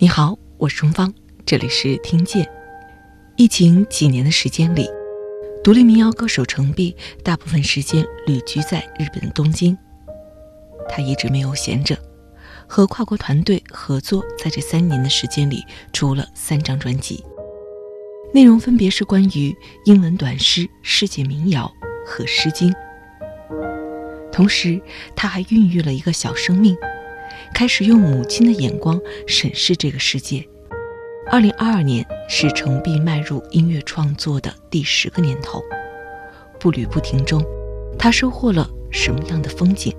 你好，我是钟芳，这里是听见。疫情几年的时间里，独立民谣歌手程璧大部分时间旅居在日本的东京。他一直没有闲着，和跨国团队合作，在这三年的时间里出了三张专辑，内容分别是关于英文短诗、世界民谣和《诗经》。同时，他还孕育了一个小生命。开始用母亲的眼光审视这个世界。二零二二年是程璧迈入音乐创作的第十个年头，步履不停中，他收获了什么样的风景？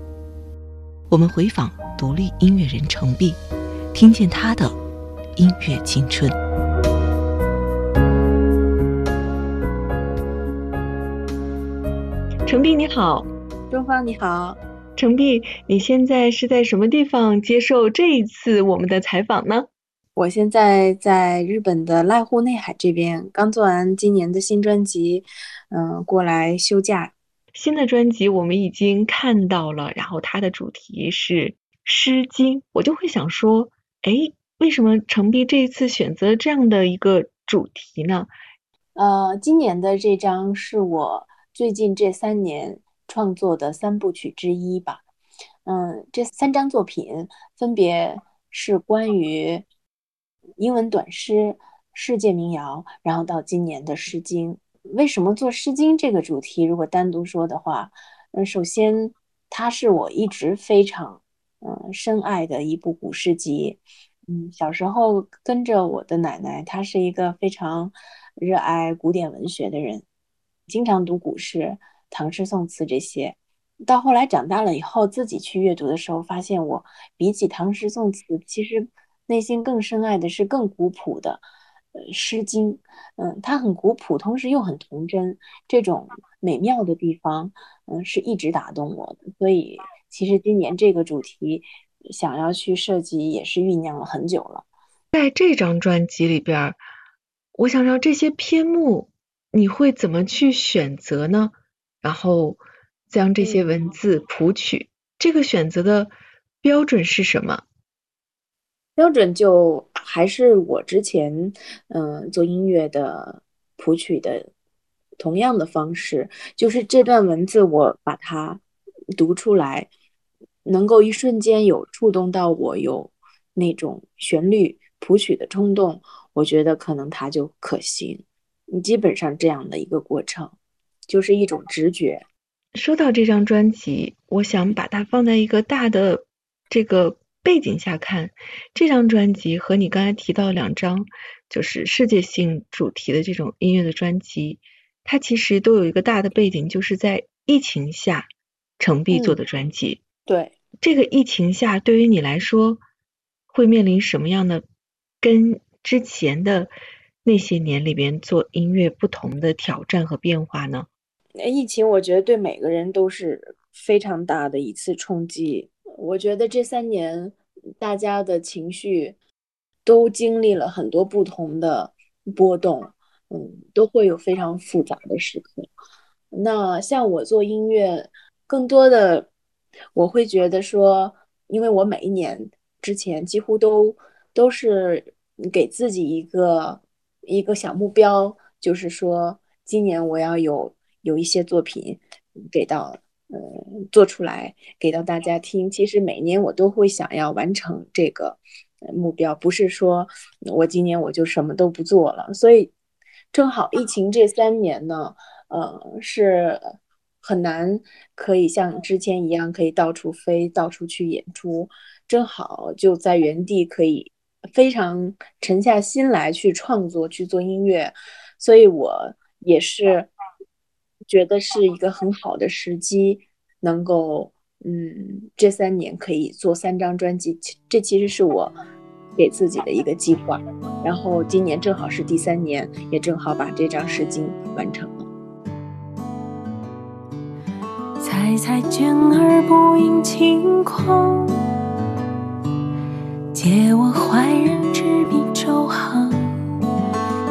我们回访独立音乐人程璧，听见他的音乐青春。程璧你好，东方你好。程璧，你现在是在什么地方接受这一次我们的采访呢？我现在在日本的濑户内海这边，刚做完今年的新专辑，嗯，过来休假。新的专辑我们已经看到了，然后它的主题是《诗经》，我就会想说，哎，为什么程璧这一次选择这样的一个主题呢？呃，今年的这张是我最近这三年。创作的三部曲之一吧，嗯，这三张作品分别是关于英文短诗、世界民谣，然后到今年的《诗经》。为什么做《诗经》这个主题？如果单独说的话，嗯，首先它是我一直非常嗯深爱的一部古诗集。嗯，小时候跟着我的奶奶，她是一个非常热爱古典文学的人，经常读古诗。唐诗宋词这些，到后来长大了以后，自己去阅读的时候，发现我比起唐诗宋词，其实内心更深爱的是更古朴的，呃，《诗经》。嗯，它很古朴，同时又很童真，这种美妙的地方，嗯，是一直打动我的。所以，其实今年这个主题想要去设计，也是酝酿了很久了。在这张专辑里边，我想让这些篇目，你会怎么去选择呢？然后将这些文字谱曲，这个选择的标准是什么？标准就还是我之前嗯做音乐的谱曲的同样的方式，就是这段文字我把它读出来，能够一瞬间有触动到我，有那种旋律谱曲的冲动，我觉得可能它就可行。基本上这样的一个过程。就是一种直觉。说到这张专辑，我想把它放在一个大的这个背景下看。这张专辑和你刚才提到两张就是世界性主题的这种音乐的专辑，它其实都有一个大的背景，就是在疫情下程璧做的专辑。对，这个疫情下对于你来说会面临什么样的跟之前的那些年里边做音乐不同的挑战和变化呢？疫情，我觉得对每个人都是非常大的一次冲击。我觉得这三年，大家的情绪都经历了很多不同的波动，嗯，都会有非常复杂的时刻。那像我做音乐，更多的我会觉得说，因为我每一年之前几乎都都是给自己一个一个小目标，就是说今年我要有。有一些作品给到，呃，做出来给到大家听。其实每年我都会想要完成这个目标，不是说我今年我就什么都不做了。所以正好疫情这三年呢，呃，是很难可以像之前一样可以到处飞、到处去演出。正好就在原地可以非常沉下心来去创作、去做音乐。所以我也是。觉得是一个很好的时机，能够嗯，这三年可以做三张专辑，这其实是我给自己的一个计划。然后今年正好是第三年，也正好把这张诗经完成了。采采娟儿不应轻狂，借我怀人执笔周行，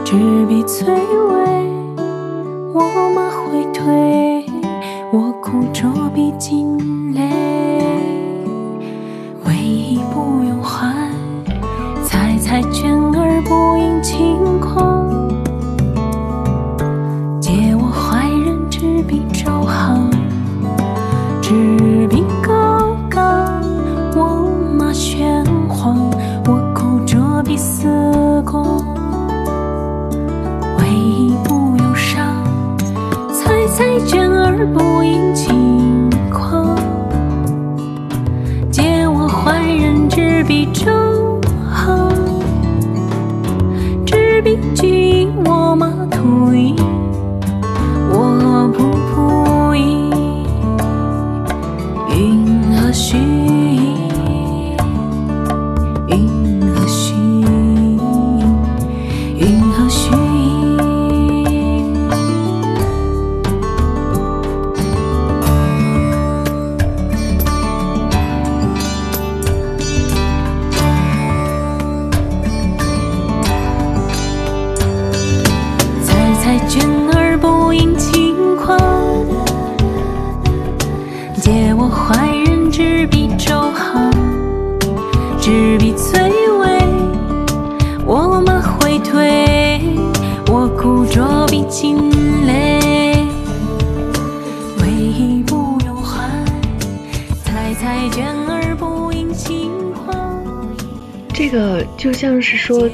执笔翠微。我们回退，我苦着笔尽泪，不应轻狂，借我怀人之笔，出。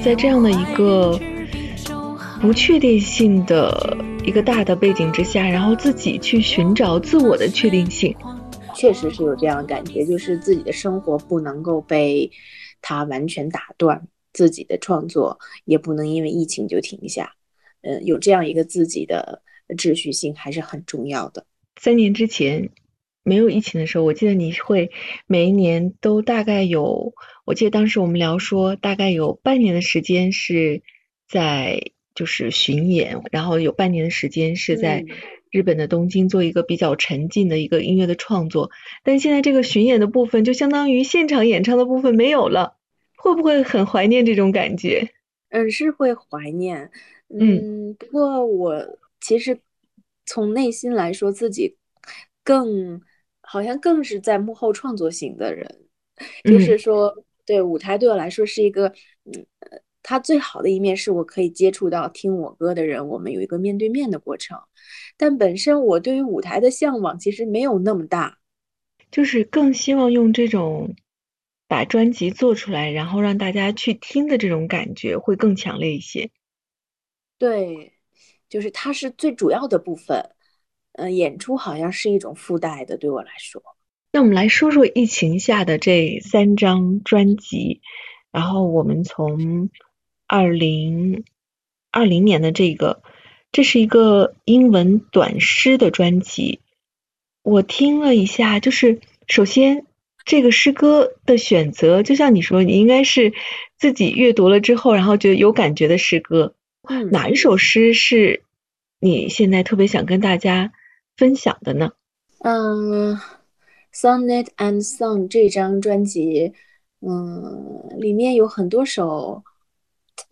在这样的一个不确定性的一个大的背景之下，然后自己去寻找自我的确定性。确实是有这样的感觉，就是自己的生活不能够被它完全打断，自己的创作也不能因为疫情就停下。嗯，有这样一个自己的秩序性还是很重要的。三年之前没有疫情的时候，我记得你会每一年都大概有，我记得当时我们聊说，大概有半年的时间是在就是巡演，然后有半年的时间是在嗯日本的东京做一个比较沉浸的一个音乐的创作。但现在这个巡演的部分就相当于现场演唱的部分没有了，会不会很怀念这种感觉？嗯，是会怀念。嗯嗯，不过我其实从内心来说，自己更好像更是在幕后创作型的人，就是嗯说，对舞台对我来说是一个，嗯，呃它最好的一面是我可以接触到听我歌的人，我们有一个面对面的过程。但本身我对于舞台的向往其实没有那么大。就是更希望用这种把专辑做出来，然后让大家去听的这种感觉会更强烈一些。对，就是它是最主要的部分，呃，演出好像是一种附带的，对我来说。那我们来说说疫情下的这三张专辑，然后我们从二零二零年的这个，这是一个英文短诗的专辑。我听了一下，就是首先这个诗歌的选择，就像你说，你应该是自己阅读了之后，然后觉得有感觉的诗歌。嗯，哪一首诗是你现在特别想跟大家分享的呢？嗯，《Sonnet and Song》这张专辑，嗯，里面有很多首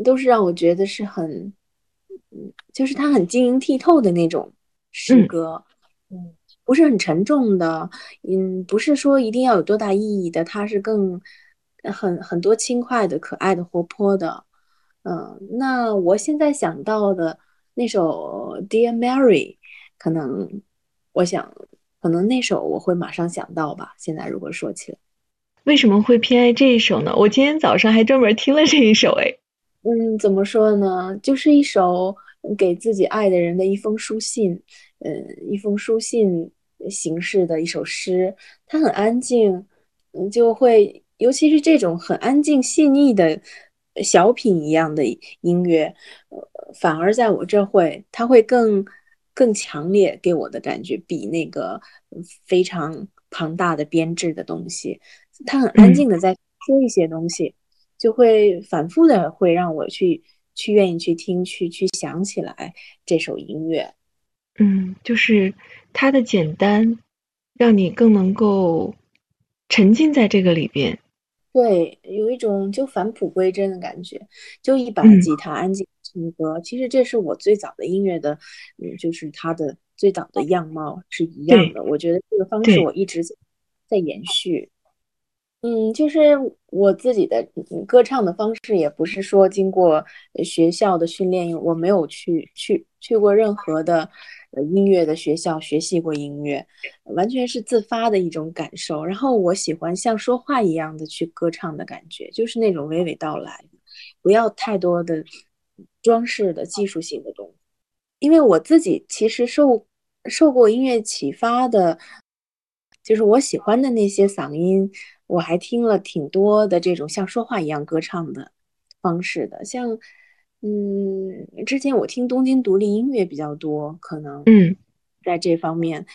都是让我觉得是很，嗯，就是它很晶莹剔透的那种诗嗯。歌，嗯，不是很沉重的，嗯，不是说一定要有多大意义的，它是更很很多轻快的、可爱的、活泼的，嗯，那我现在想到的那首《Dear Mary》，可能我想，可能那首我会马上想到吧。现在如果说起来，为什么会偏爱这一首呢？我今天早上还专门听了这一首，哎，嗯，怎么说呢？就是一首给自己爱的人的一封书信，嗯，一封书信形式的一首诗。它很安静，嗯，就会，尤其是这种很安静细腻的小品一样的音乐，呃，反而在我这会，它会更更强烈给我的感觉，比那个非常庞大的编制的东西，他很安静的在说一些东西。就会反复的会让我去去愿意去听，去去想起来这首音乐。嗯，就是它的简单，让你更能够沉浸在这个里边。对，有一种就返璞归真的感觉，就一把嗯吉他安静唱歌。其实这是我最早的音乐的，嗯，就是它的最早的样貌是一样的。我觉得这个方式我一直在在延续。嗯，就是我自己的嗯歌唱的方式，也不是说经过呃学校的训练，我没有去去去过任何的呃音乐的学校学习过音乐，完全是自发的一种感受。然后我喜欢像说话一样的去歌唱的感觉，就是那种娓娓道来，不要太多的装饰的技术性的东西。因为我自己其实受受过音乐启发的。就是我喜欢的那些嗓音，我还听了挺多的这种像说话一样歌唱的方式的，像嗯，之前我听东京独立音乐比较多，可能嗯在这方面。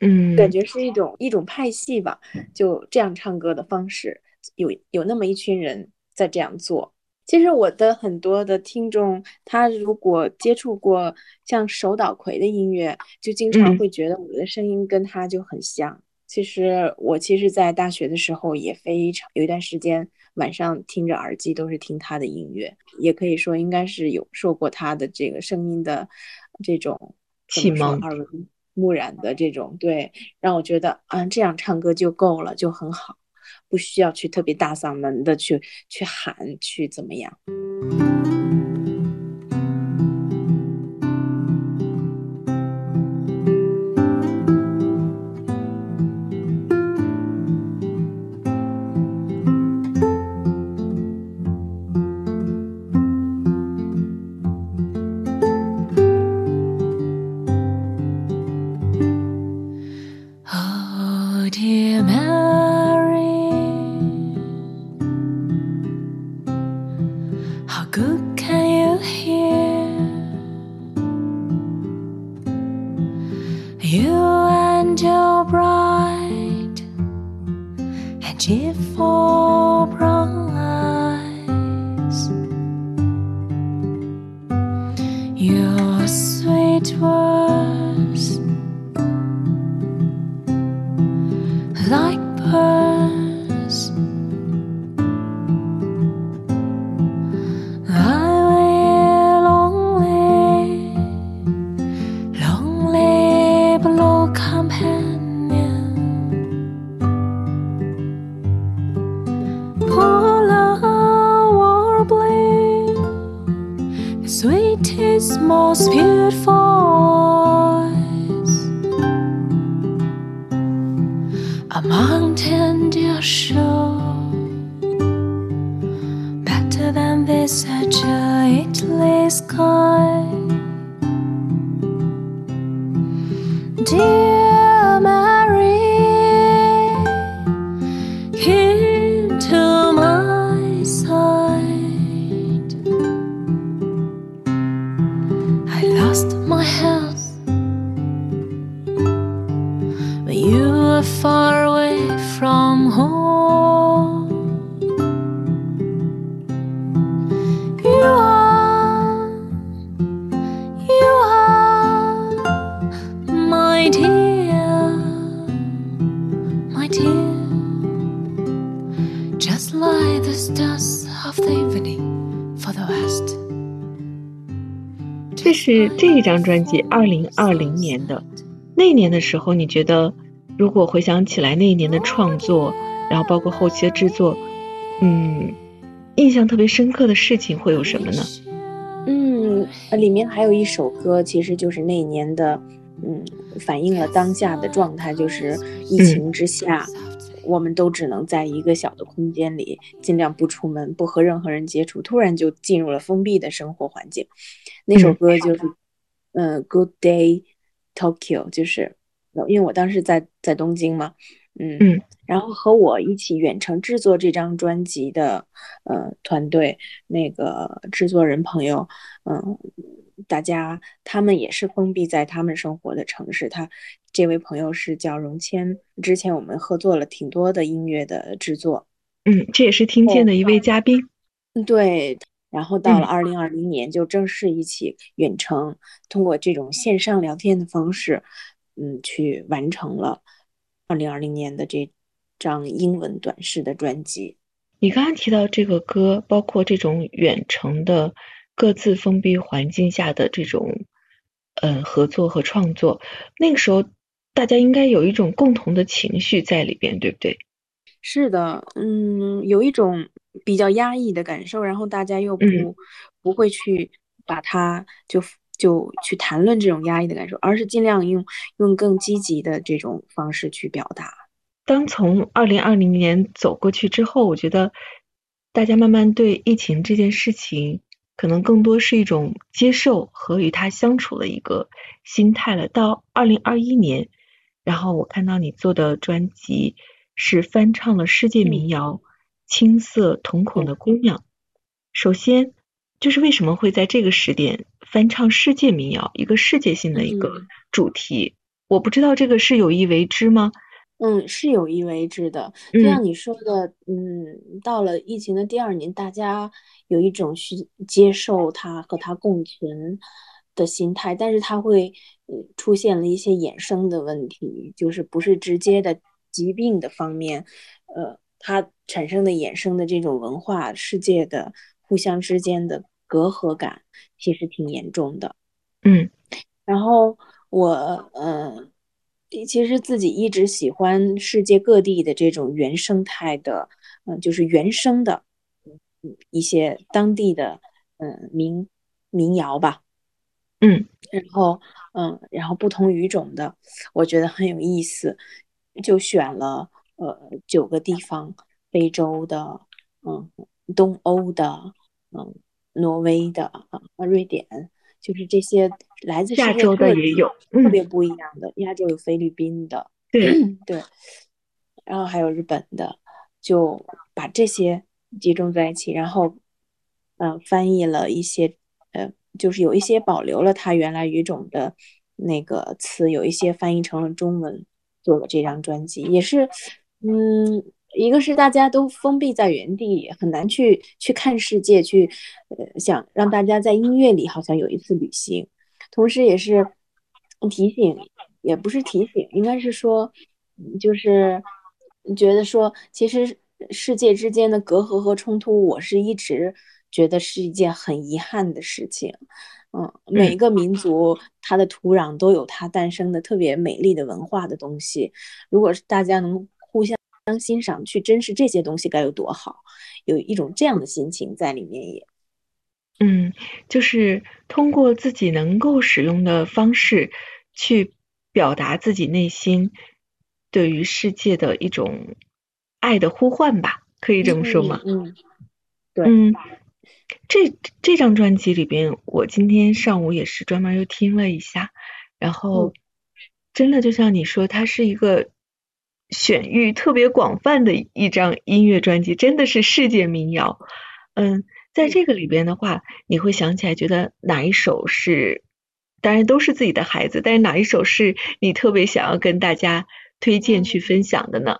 嗯，感觉是一种一种派系吧，就这样唱歌的方式，有有那么一群人在这样做。其实我的很多的听众，他如果接触过像手岛葵的音乐，就经常会觉得我的声音跟他就很像。其实我其实，在大学的时候也非常有一段时间，晚上听着耳机都是听他的音乐，也可以说应该是有受过他的这个声音的这种启蒙耳濡目染的这种对，让我觉得啊，这样唱歌就够了，就很好，不需要去特别大嗓门的去去喊，去怎么样。这是这一张专辑，二零二零年的那年的时候，你觉得如果回想起来那一年的创作，然后包括后期的制作，嗯，印象特别深刻的事情会有什么呢？嗯，里面还有一首歌，其实就是那年的，嗯，反映了当下的状态，就是疫情之下。我们都只能在一个小的空间里，尽量不出门，不和任何人接触。突然就进入了封闭的生活环境。那首歌就是，嗯，Good Day Tokyo，就是，因为我当时在在东京嘛，嗯嗯，然后和我一起远程制作这张专辑的，呃，团队那个制作人朋友，嗯。大家他们也是封闭在他们生活的城市。他这位朋友是叫荣谦，之前我们合作了挺多的音乐的制作。嗯，这也是听见的一位嘉宾。对。然后到了二零二零年，就正式一起远程，通过这种线上聊天的方式，嗯，去完成了二零二零年的这张英文短视的专辑。你刚刚提到这个歌，包括这种远程的。各自封闭环境下的这种，嗯，合作和创作，那个时候大家应该有一种共同的情绪在里边，对不对？是的，嗯，有一种比较压抑的感受，然后大家又不不会去把它就就去谈论这种压抑的感受，而是尽量用用更积极的这种方式去表达。当从二零二零年走过去之后，我觉得大家慢慢对疫情这件事情。可能更多是一种接受和与他相处的一个心态了。到二零二一年，然后我看到你做的专辑是翻唱了世界民谣《青涩瞳孔的姑娘》。首先，就是为什么会在这个时点翻唱世界民谣，一个世界性的一个主题？我不知道这个是有意为之吗？嗯，是有意为之的。就像你说的，嗯，到了疫情的第二年，大家有一种去接受它和它共存的心态，但是它会出现了一些衍生的问题，就是不是直接的疾病的方面，呃，它产生的衍生的这种文化世界的互相之间的隔阂感，其实挺严重的。嗯，然后我，嗯。其实自己一直喜欢世界各地的这种原生态的，嗯，就是原生的，嗯，一些当地的，嗯，民民谣吧，嗯，然后，嗯，然后不同语种的，我觉得很有意思，就选了，呃，九个地方，非洲的，嗯，东欧的，嗯，挪威的，啊，瑞典。就是这些来自亚洲的也有特别不一样的，亚洲有菲律宾的，对对，然后还有日本的，就把这些集中在一起，然后嗯翻译了一些，呃，就是有一些保留了它原来语种的那个词，有一些翻译成了中文，做了这张专辑，也是嗯。一个是大家都封闭在原地，很难去去看世界，去呃想让大家在音乐里好像有一次旅行，同时也是提醒，也不是提醒，应该是说，就是觉得说，其实世界之间的隔阂和冲突，我是一直觉得是一件很遗憾的事情。嗯，每一个民族它的土壤都有它诞生的特别美丽的文化的东西，如果是大家能。互相欣赏、去珍视这些东西该有多好，有一种这样的心情在里面也。嗯，就是通过自己能够使用的方式去表达自己内心对于世界的一种爱的呼唤吧，可以这么说吗？嗯，对。嗯，这这张专辑里边，我今天上午也是专门又听了一下，然后真的就像你说，它是一个。选域特别广泛的一张音乐专辑，真的是世界民谣。嗯，在这个里边的话，你会想起来觉得哪一首是？当然都是自己的孩子，但是哪一首是你特别想要跟大家推荐去分享的呢？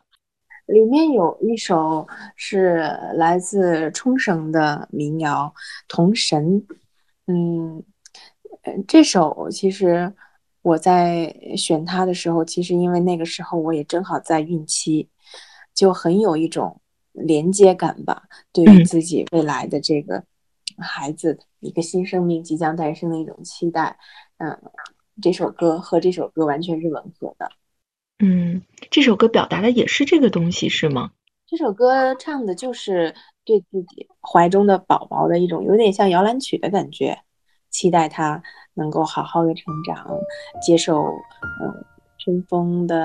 里面有一首是来自冲绳的民谣《童神》。嗯，这首其实。我在选它的时候，其实因为那个时候我也正好在孕期，就很有一种连接感吧，对于自己未来的这个孩子一个新生命即将诞生的一种期待。嗯，这首歌和这首歌完全是吻合的。嗯，这首歌表达的也是这个东西是吗？这首歌唱的就是对自己怀中的宝宝的一种有点像摇篮曲的感觉，期待他。能够好好的成长，接受嗯春风的，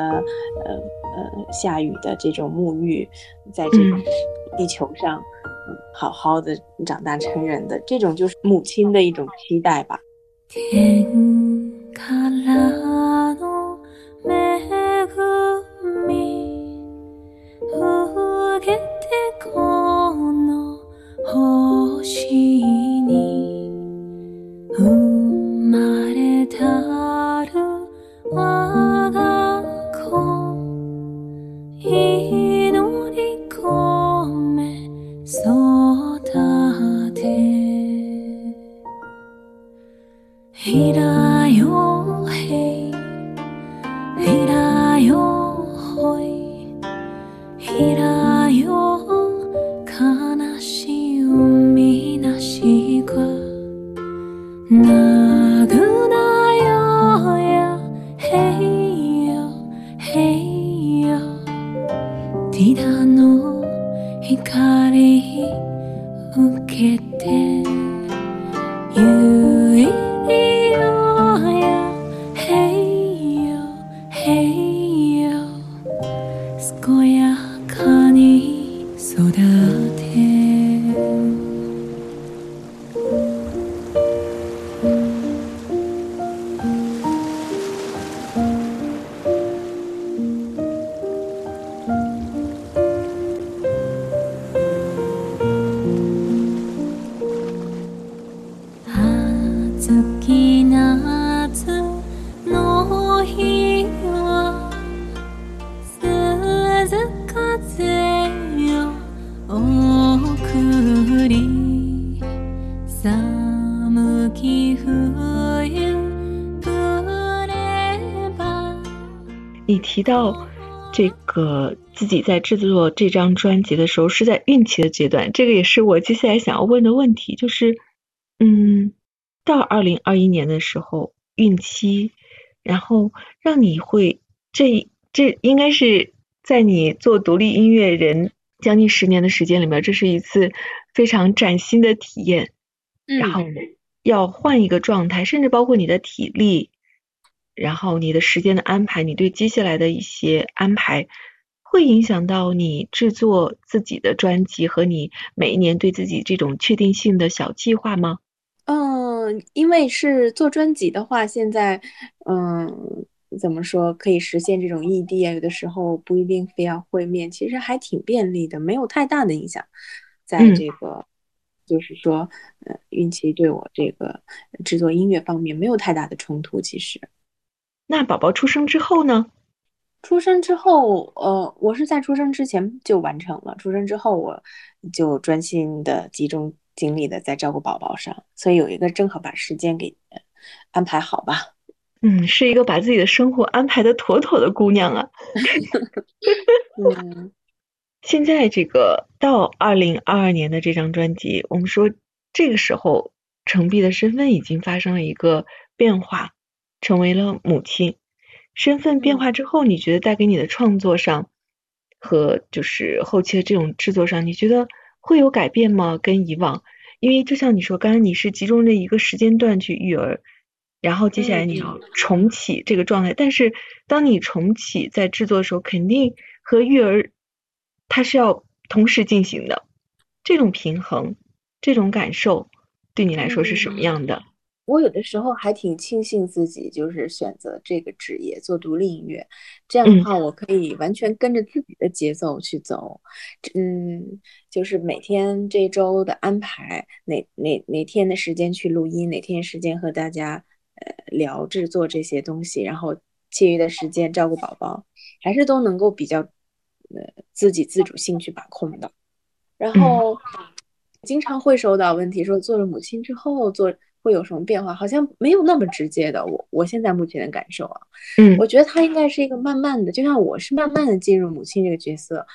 呃呃，下雨的这种沐浴，在这个地球上，好好的长大成人的这种，就是母亲的一种期待吧。ティラの光受けて己在制作这张专辑的时候是在孕期的阶段，这个也是我接下来想要问的问题，就是，嗯，到二零二一年的时候，孕期，然后让你会这这应该是在你做独立音乐人将近十年的时间里面，这是一次非常崭新的体验，然后要换一个状态，甚至包括你的体力。然后你的时间的安排，你对接下来的一些安排，会影响到你制作自己的专辑和你每一年对自己这种确定性的小计划吗？嗯，因为是做专辑的话，现在嗯，怎么说可以实现这种异地啊？有的时候不一定非要会面，其实还挺便利的，没有太大的影响。在这个就是说，呃，孕期对我这个制作音乐方面没有太大的冲突，其实。那宝宝出生之后呢？出生之后，呃，我是在出生之前就完成了。出生之后，我就专心的集中精力的在照顾宝宝上，所以有一个正好把时间给安排好吧。嗯，是一个把自己的生活安排的妥妥的姑娘啊。嗯，现在这个到二零二二年的这张专辑，我们说这个时候程璧的身份已经发生了一个变化。成为了母亲，身份变化之后，你觉得带给你的创作上和就是后期的这种制作上，你觉得会有改变吗？跟以往，因为就像你说，刚才你是集中的一个时间段去育儿，然后接下来你要重启这个状态，但是当你重启在制作的时候，肯定和育儿它是要同时进行的，这种平衡，这种感受对你来说是什么样的？我有的时候还挺庆幸自己就是选择这个职业做独立音乐，这样的话我可以完全跟着自己的节奏去走，嗯，就是每天这周的安排，哪哪哪天的时间去录音，哪天时间和大家呃聊制作这些东西，然后其余的时间照顾宝宝，还是都能够比较呃自己自主性去把控的。然后经常会收到问题说，做了母亲之后做。会有什么变化？好像没有那么直接的。我我现在目前的感受啊，嗯，我觉得它应该是一个慢慢的，就像我是慢慢的进入母亲这个角色，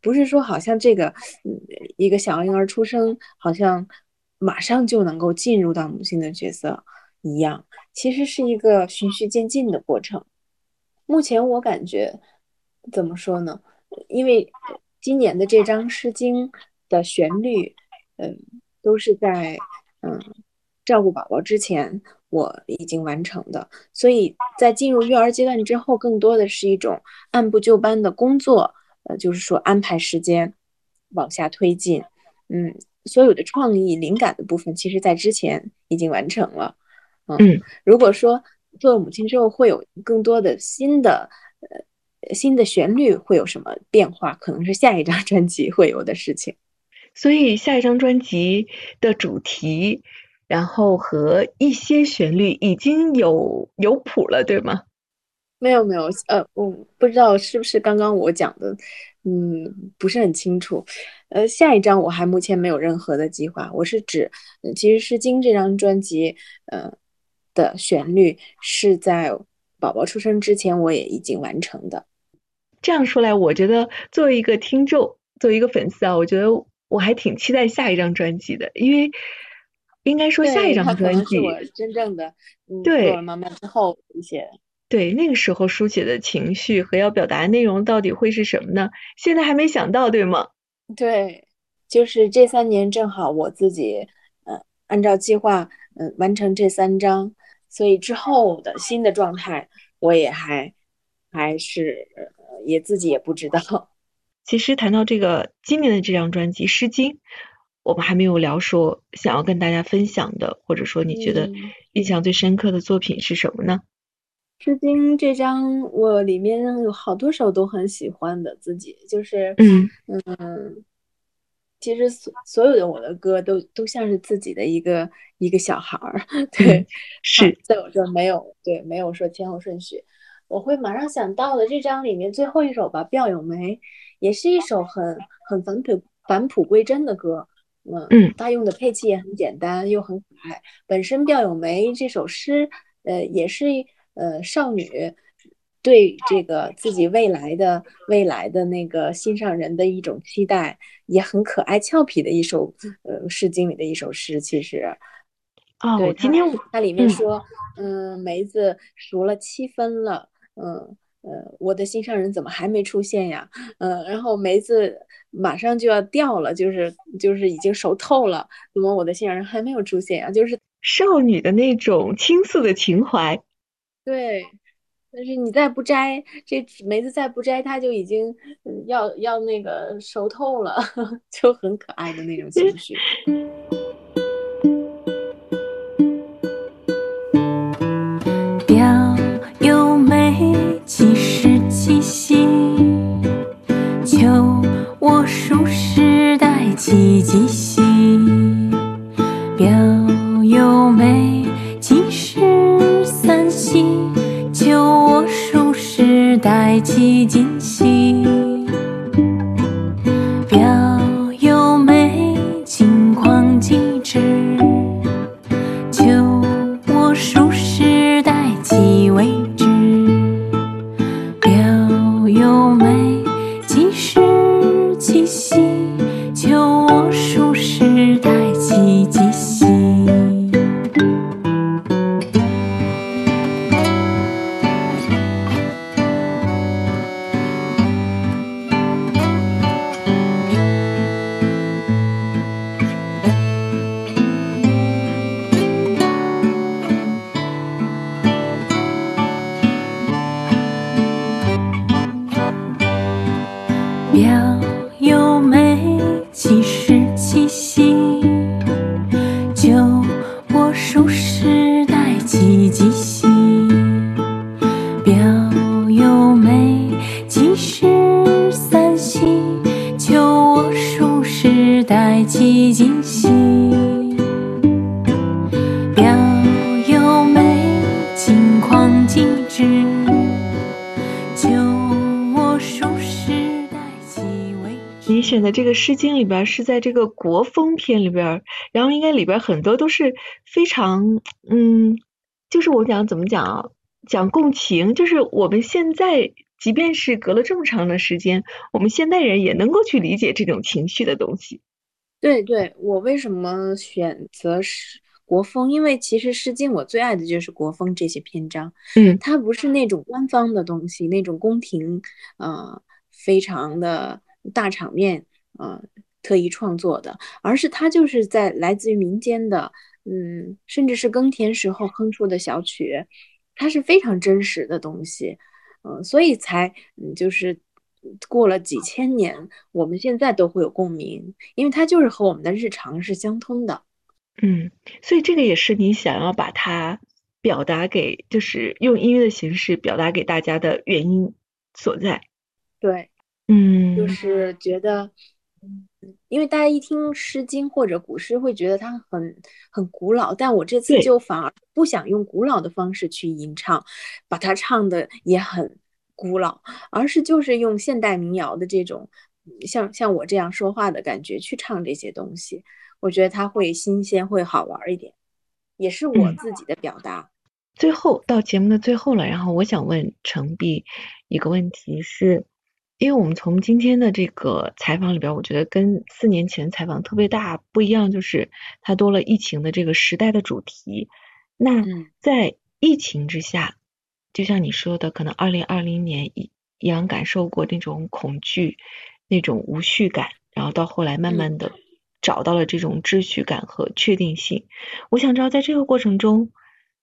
不是说好像这个嗯一个小婴儿出生，好像马上就能够进入到母亲的角色一样。其实是一个循序渐进的过程。目前我感觉怎么说呢？因为今年的这张《诗经》的旋律，嗯，都是在嗯。照顾宝宝之前，我已经完成的，所以在进入育儿阶段之后，更多的是一种按部就班的工作，呃，就是说安排时间往下推进，嗯，所有的创意灵感的部分，其实在之前已经完成了，嗯，如果说做了母亲之后会有更多的新的呃新的旋律会有什么变化，可能是下一张专辑会有的事情，所以下一张专辑的主题。然后和一些旋律已经有有谱了，对吗？没有没有，呃，我不知道是不是刚刚我讲的，嗯，不是很清楚。呃，下一张我还目前没有任何的计划。我是指，其实《诗经》这张专辑，呃的旋律是在宝宝出生之前我也已经完成的。这样说来，我觉得作为一个听众，作为一个粉丝啊，我觉得我还挺期待下一张专辑的，因为。应该说下一张专辑，真正的对做了妈妈之后一些，对那个时候书写的情绪和要表达的内容到底会是什么呢？现在还没想到，对吗？对，就是这三年正好我自己，嗯，按照计划，嗯，完成这三张，所以之后的新的状态，我也还还是也自己也不知道。其实谈到这个今年的这张专辑《诗经》。我们还没有聊说想要跟大家分享的，或者说你觉得印象最深刻的作品是什么呢？《诗经》这张我里面有好多首都很喜欢的，自己就是嗯嗯，其实所所有的我的歌都都像是自己的一个一个小孩儿，对，是在我这儿没有对没有说前后顺序，我会马上想到的这张里面最后一首吧，《卞有梅》也是一首很很返璞返璞归真的歌。嗯，他用的配器也很简单，又很可爱。本身《卞有梅》这首诗，呃，也是呃少女对这个自己未来的未来的那个心上人的一种期待，也很可爱俏皮的一首呃《诗经》里的一首诗，其实。哦，对，今天它里面说，嗯，梅子熟了七分了，嗯。呃，我的心上人怎么还没出现呀？嗯，然后梅子马上就要掉了，就是就是已经熟透了，怎么我的心上人还没有出现呀？就是少女的那种倾诉的情怀。对，但是你再不摘，这梅子再不摘，它就已经要要那个熟透了，就很可爱的那种情绪。表诗经》里边是在这个国风篇里边，然后应该里边很多都是非常，嗯，就是我讲怎么讲啊，讲共情，就是我们现在即便是隔了这么长的时间，我们现代人也能够去理解这种情绪的东西。对对，我为什么选择是国风？因为其实《诗经》我最爱的就是国风这些篇章，嗯，它不是那种官方的东西，那种宫廷，呃，非常的。大场面，呃，特意创作的，而是它就是在来自于民间的，嗯，甚至是耕田时候哼出的小曲，它是非常真实的东西，嗯，所以才，嗯，就是过了几千年，我们现在都会有共鸣，因为它就是和我们的日常是相通的，嗯，所以这个也是你想要把它表达给，就是用音乐的形式表达给大家的原因所在，对。嗯，就是觉得，因为大家一听《诗经》或者古诗，会觉得它很很古老。但我这次就反而不想用古老的方式去吟唱，把它唱的也很古老，而是就是用现代民谣的这种，像像我这样说话的感觉去唱这些东西。我觉得它会新鲜，会好玩一点，也是我自己的表达。最后到节目的最后了，然后我想问程璧一个问题是。因为我们从今天的这个采访里边，我觉得跟四年前采访特别大不一样，就是它多了疫情的这个时代的主题。那在疫情之下，就像你说的，可能二零二零年一样感受过那种恐惧、那种无序感，然后到后来慢慢的找到了这种秩序感和确定性。我想知道，在这个过程中，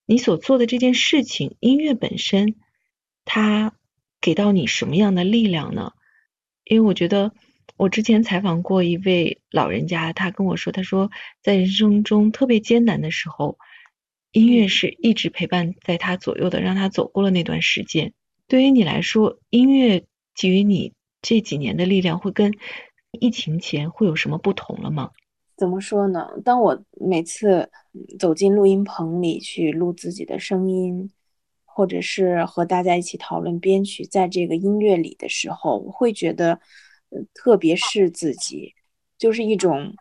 你所做的这件事情，音乐本身，它。给到你什么样的力量呢？因为我觉得我之前采访过一位老人家，他跟我说，他说在人生中特别艰难的时候，音乐是一直陪伴在他左右的，让他走过了那段时间。对于你来说，音乐给予你这几年的力量，会跟疫情前会有什么不同了吗？怎么说呢？当我每次走进录音棚里去录自己的声音。或者是和大家一起讨论编曲，在这个音乐里的时候，我会觉得，特别是自己，就是一种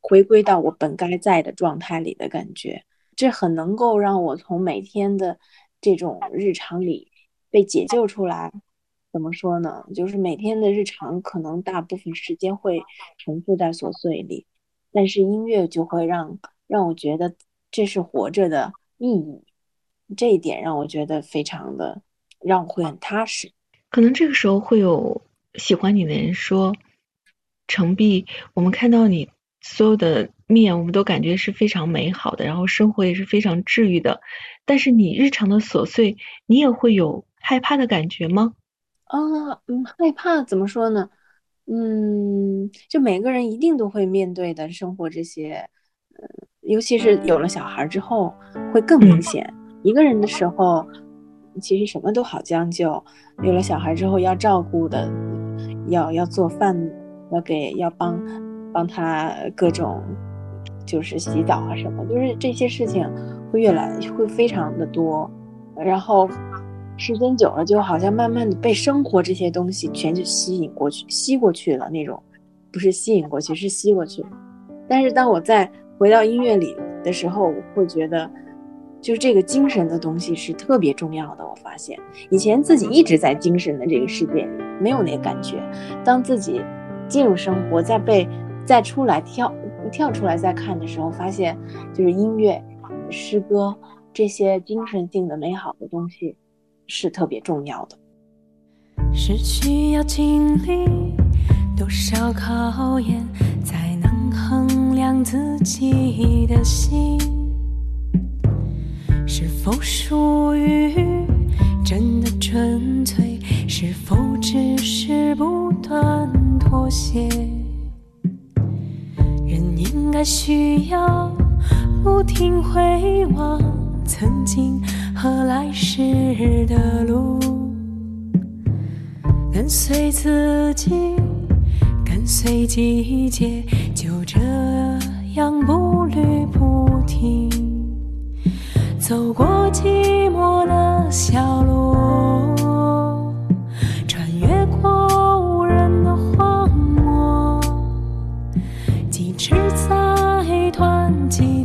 回归到我本该在的状态里的感觉。这很能够让我从每天的这种日常里被解救出来。怎么说呢？就是每天的日常，可能大部分时间会重复在琐碎里，但是音乐就会让让我觉得这是活着的意义。这一点让我觉得非常的让我会很踏实。可能这个时候会有喜欢你的人说：“程璧，我们看到你所有的面，我们都感觉是非常美好的，然后生活也是非常治愈的。但是你日常的琐碎，你也会有害怕的感觉吗？”啊，嗯，害怕怎么说呢？嗯，就每个人一定都会面对的生活这些，嗯，尤其是有了小孩之后会更明显。一个人的时候，其实什么都好将就；有了小孩之后，要照顾的，要要做饭，要给要帮帮他各种，就是洗澡啊什么，就是这些事情会越来会非常的多，然后。时间久了，就好像慢慢的被生活这些东西全就吸引过去、吸过去了那种，不是吸引过去，是吸过去。但是当我再回到音乐里的时候，我会觉得，就是这个精神的东西是特别重要的。我发现以前自己一直在精神的这个世界里，没有那感觉。当自己进入生活，再被再出来跳跳出来再看的时候，发现就是音乐、诗歌这些精神性的美好的东西。是特别重要的。是需要经历多少考验，才能衡量自己的心是否属于真的纯粹，是否只是不断妥协？人应该需要不停回望曾经。和来时的路，跟随自己，跟随季节，就这样步履不停，走过寂寞的小路，穿越过无人的荒漠，坚持在团结。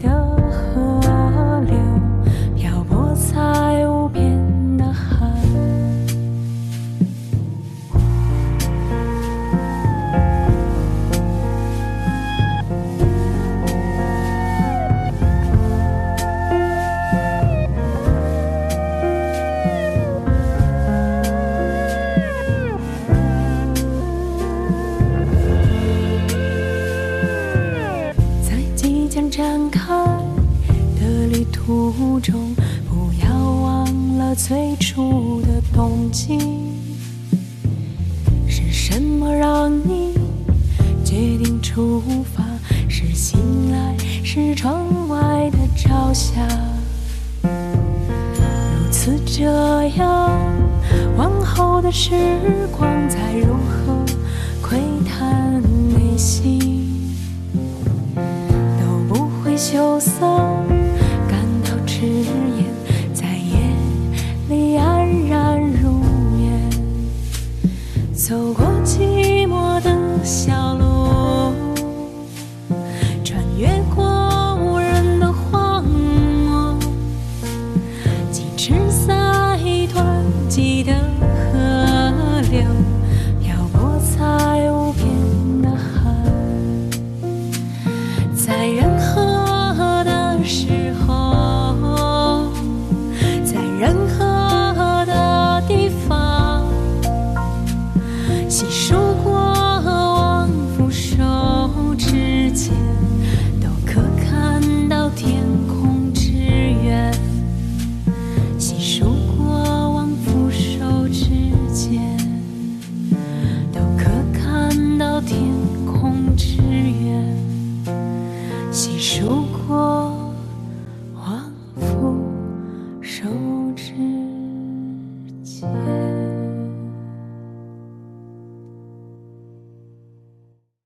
走过寂寞的小